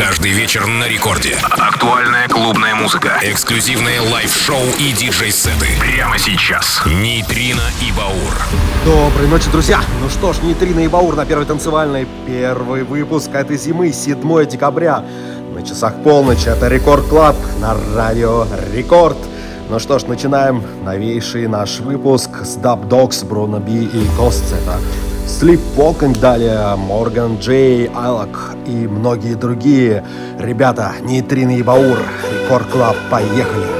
Каждый вечер на рекорде. Актуальная клубная музыка. Эксклюзивные лайв-шоу и диджей-сеты. Прямо сейчас. Нейтрино и Баур. Доброй ночи, друзья! Ну что ж, Нейтрино и Баур на первой танцевальной. Первый выпуск этой зимы, 7 декабря. На часах полночь. Это Record Club на радио Рекорд. Ну что ж, начинаем новейший наш выпуск с Dubdogz, Bruno Be и Ghosts. Это Sleepwalking, далее Morgan J, Айлок и многие другие. Ребята, Нейтрино и Баур, Record Club, поехали!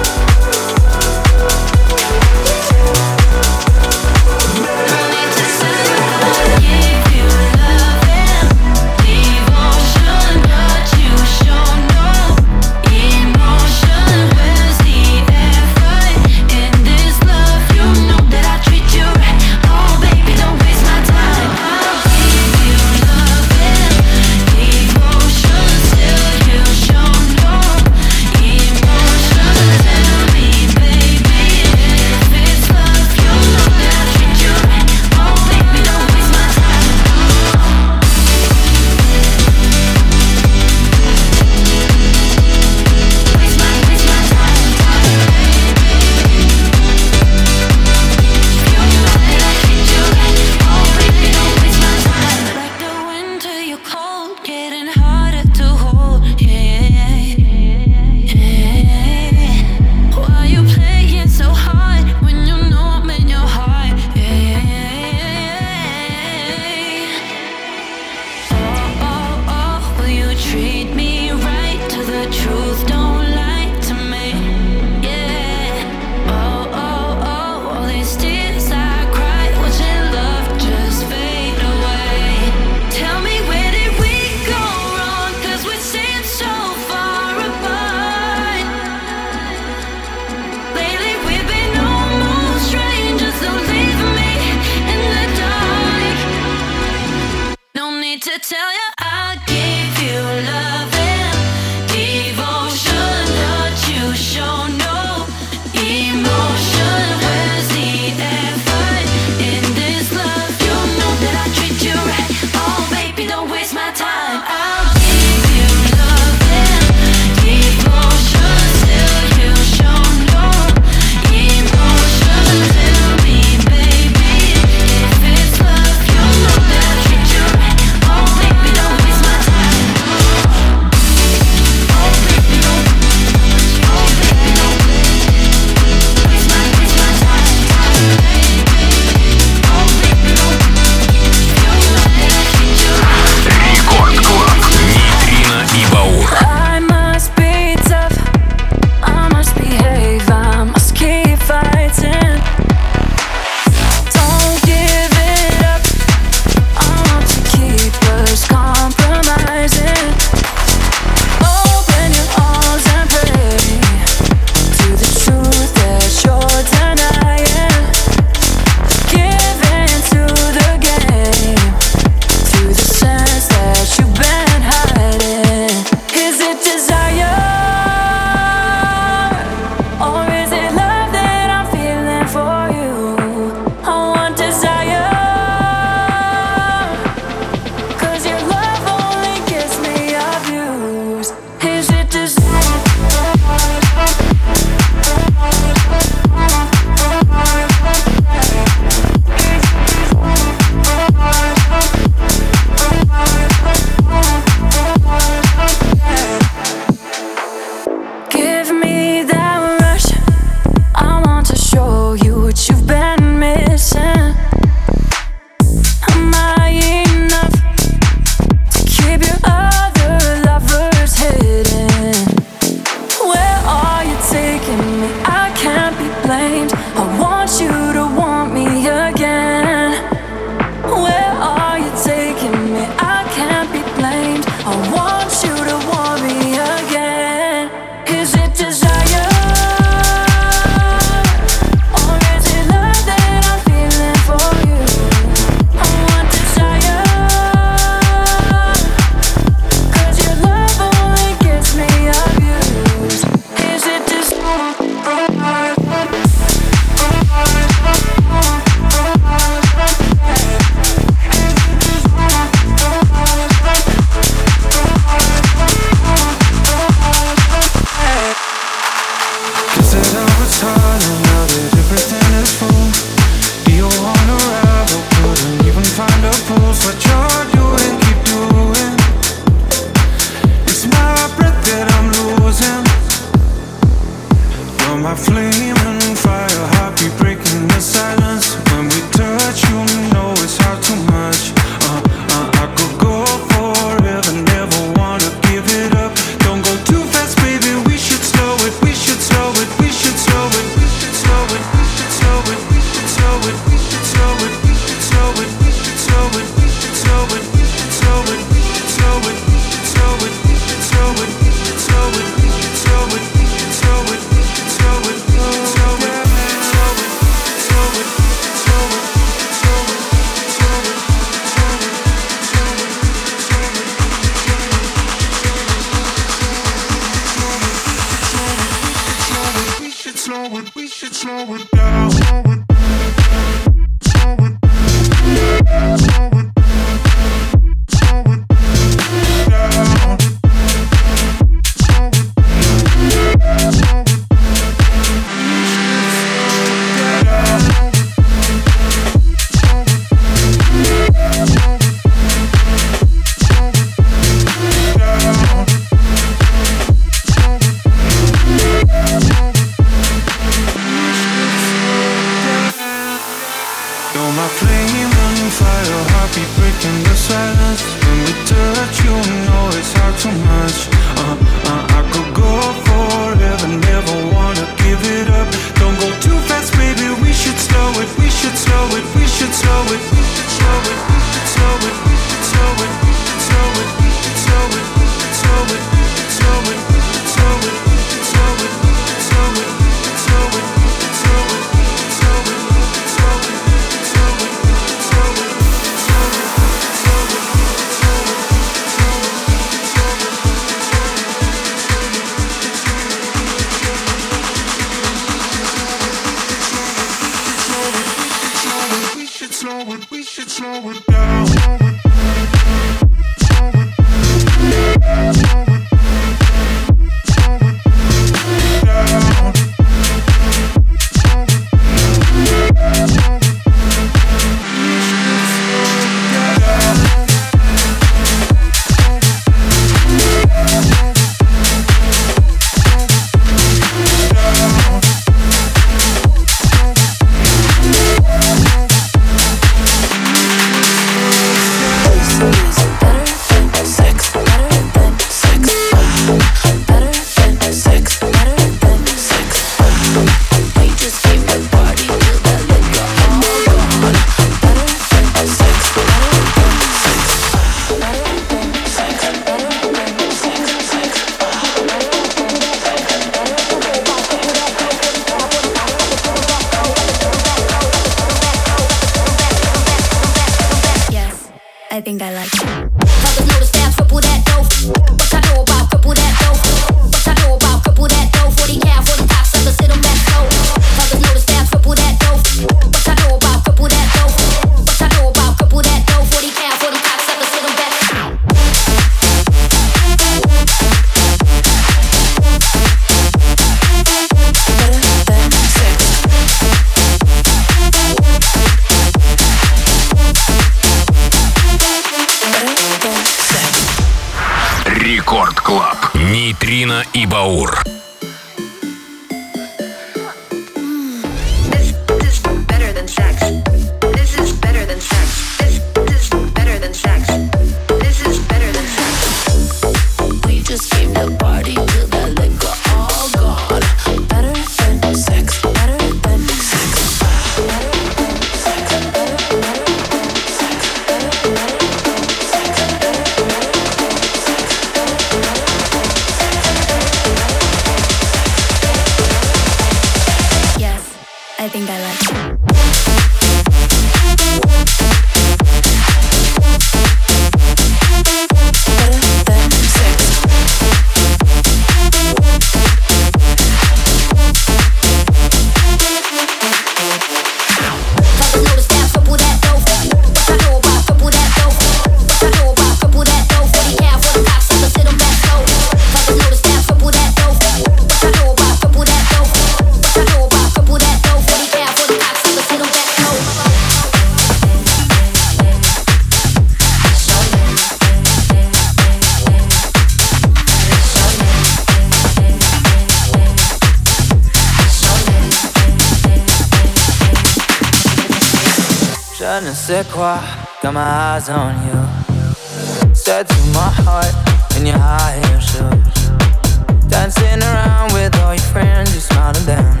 C'est quoi? Got my eyes on you. Said to my heart in your high heel shoes. Dancing around with all your friends, you smile at them.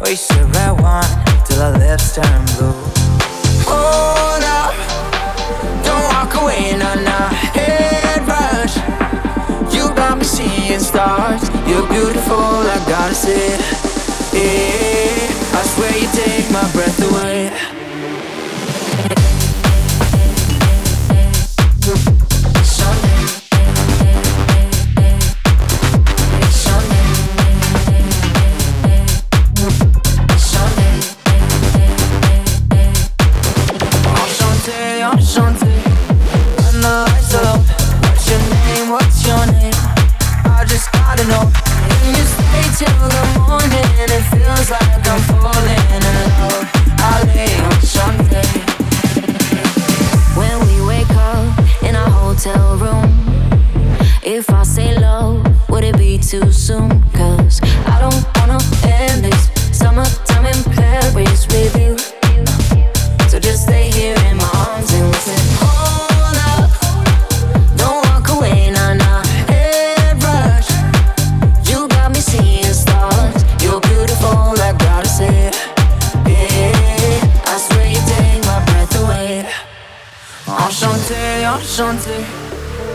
Wasted red wine till our lips turn blue. Oh, Hold up, don't walk away, nah nah. Head rush, you got me seeing stars. You're beautiful, I gotta say. Yeah, I swear you take my breath away.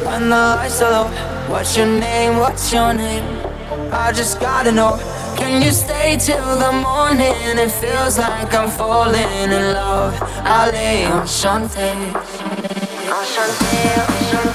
When the lights are low, what's your name? What's your name? I just gotta know. Can you stay till the morning? It feels like I'm falling in love. I lay on Shante. On Shante, on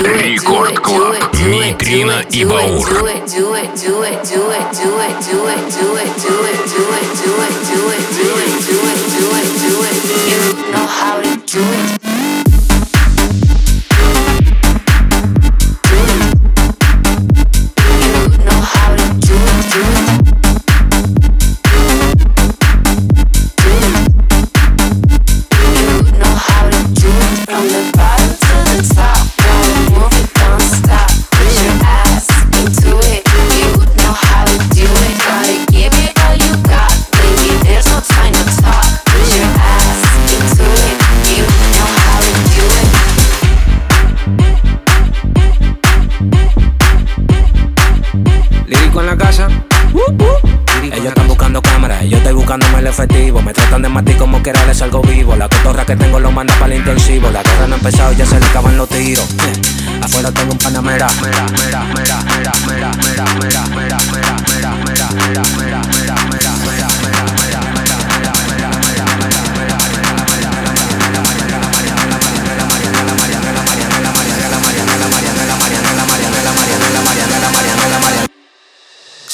Рекорд Клаб, Нейтрино и Баур. You know how to do it.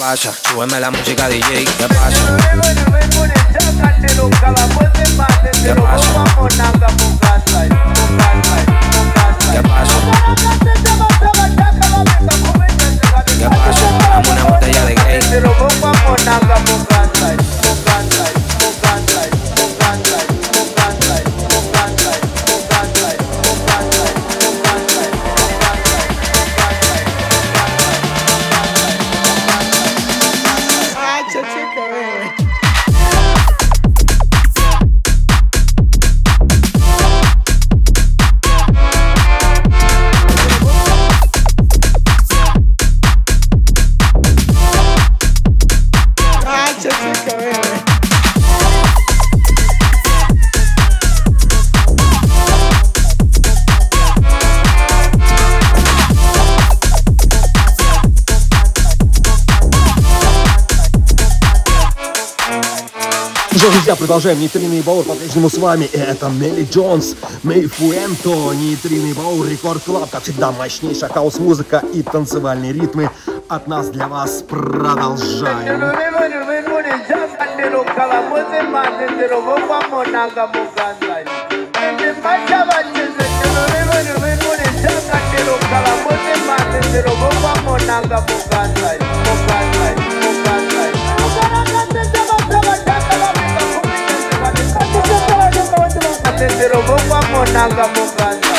pasa, súbeme la música DJ, ¿qué pasa? ¿Qué pasa? продолжаем нейтринный баур по-прежнему с вами. Это Мели Джонс, Мэй Фуэнто, нейтринный баур, рекорд клаб. Как всегда, мощнейшая хаос-музыка и танцевальные ритмы от нас для вас. Продолжаем. Vamos a nendiro vokwako nanga mukadzi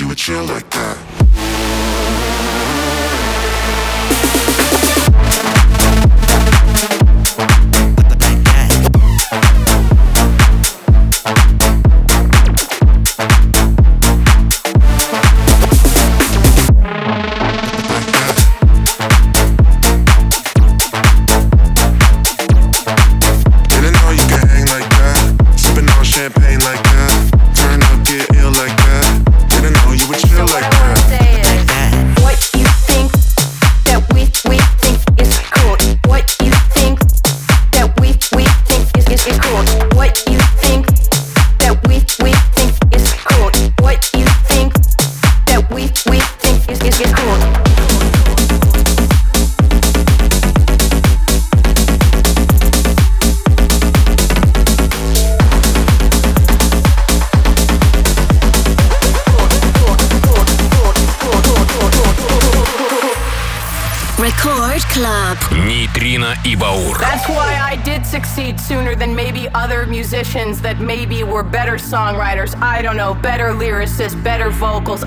you would chill like that. don't know, better lyricists, better vocals.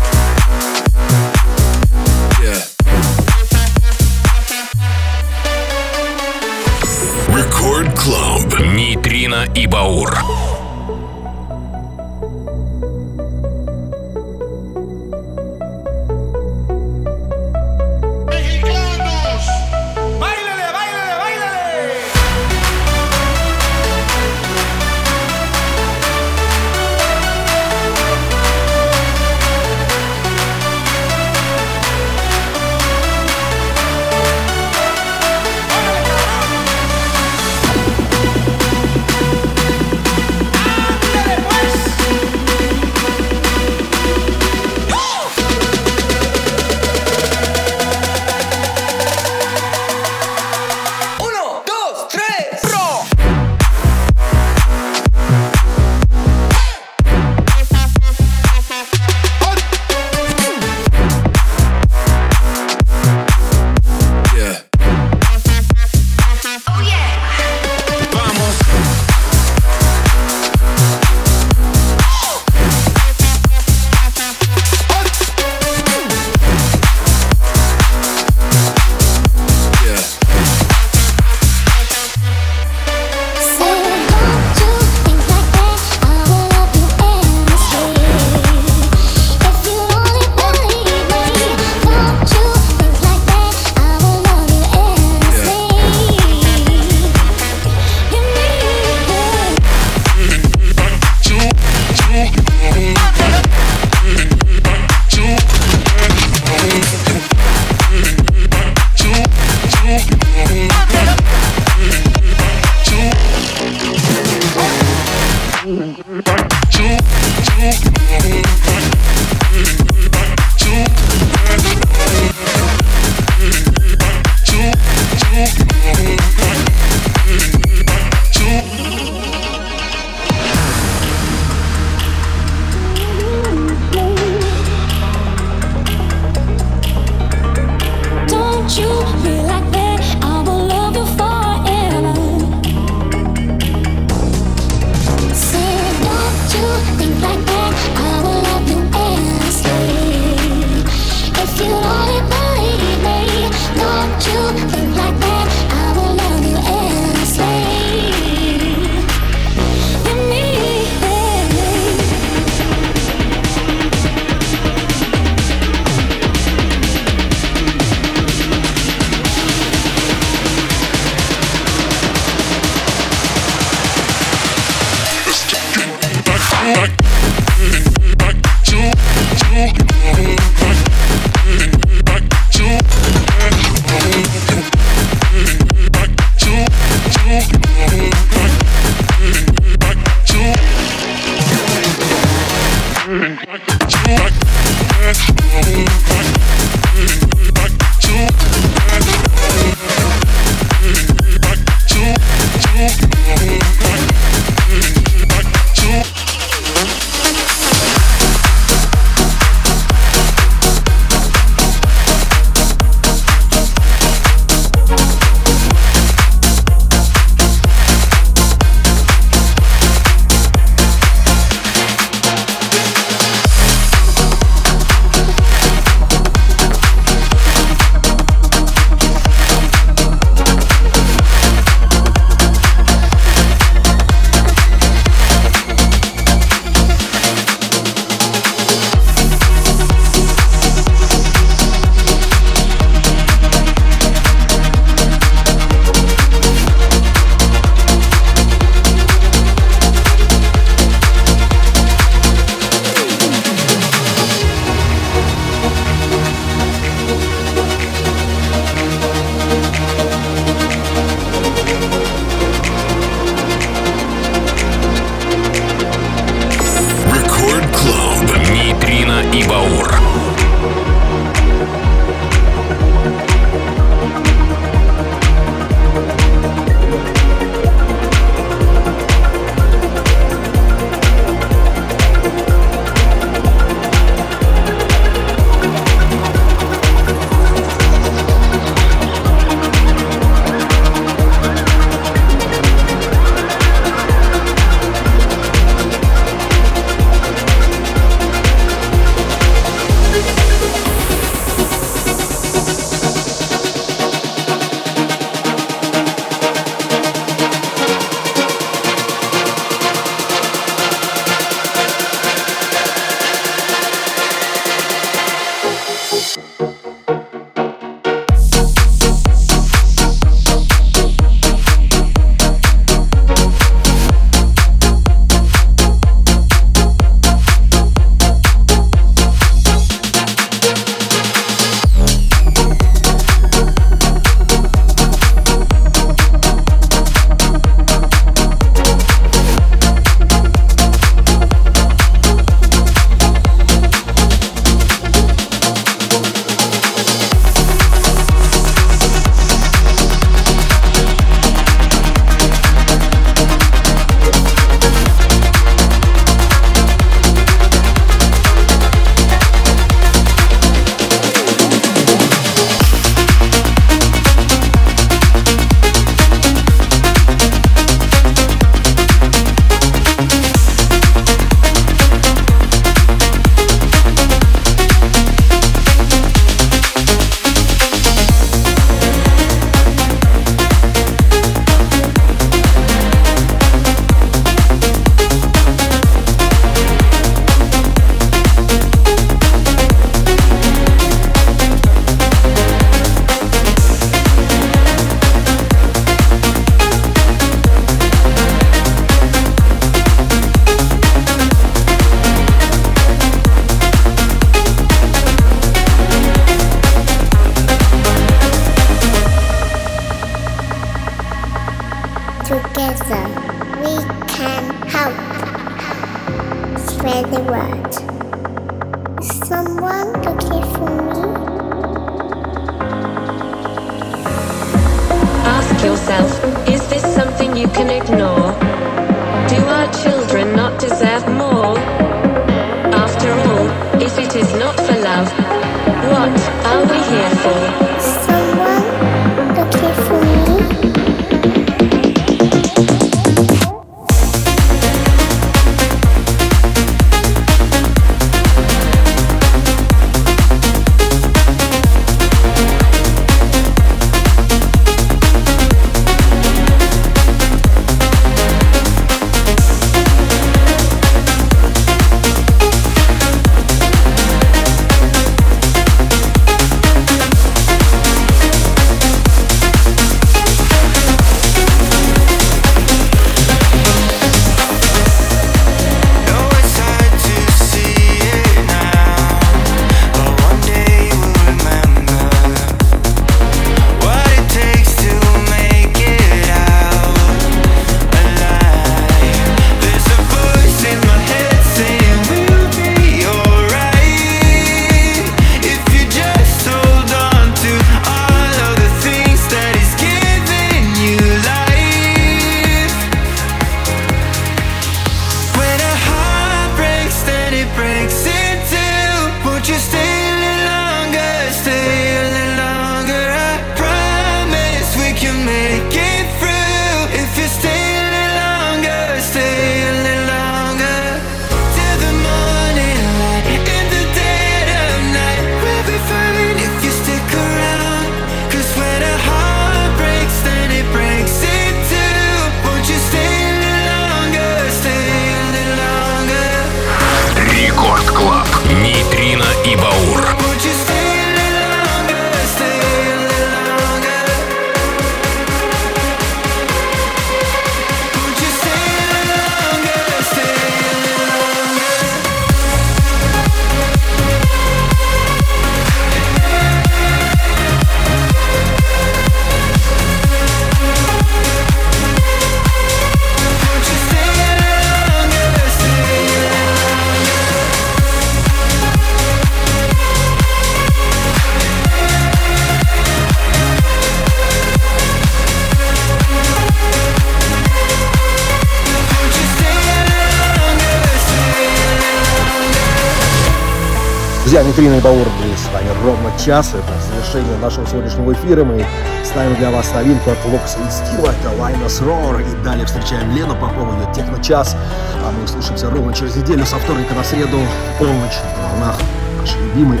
Longer. Друзья, Нитрина и Баур были с вами ровно час. Это завершение нашего сегодняшнего эфира. Мы ставим для вас новинку от Локса и Стила. Это Lion's Roar. И далее встречаем Лену Попову, ее техно-час. А мы услышимся ровно через неделю со вторника на среду полночь на волнах нашей любимой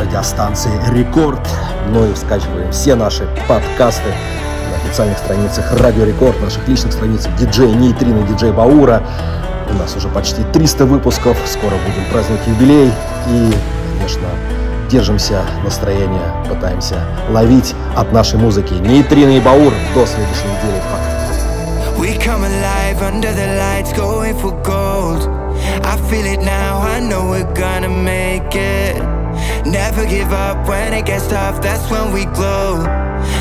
радиостанции Рекорд. Ну и скачиваем все наши подкасты на официальных страницах Радио Рекорд, наших личных страницах диджей Нейтрина, диджей Баура. У нас уже почти 300 выпусков, скоро будем праздновать юбилей. И, конечно, держимся настроения, пытаемся ловить от нашей музыки Нейтрина и Баур. До следующей недели. Пока. Never give up when it gets tough, that's when we glow.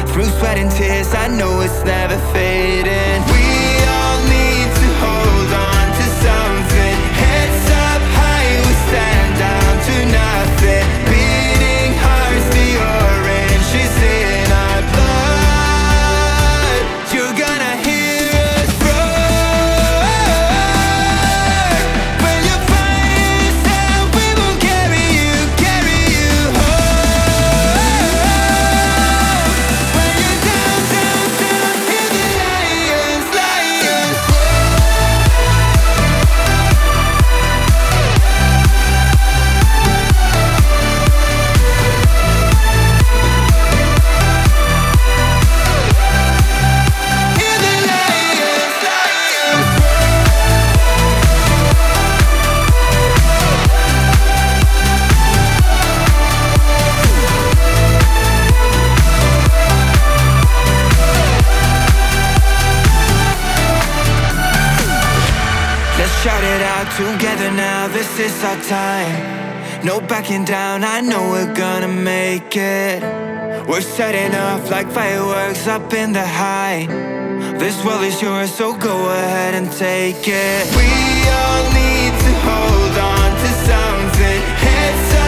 Through sweat and tears, I know it's never fading. just our time. No backing down, I know we're gonna make it. We're setting off like fireworks up in the high. This world is yours, so go ahead and take it. We all need to hold on to something. Heads up.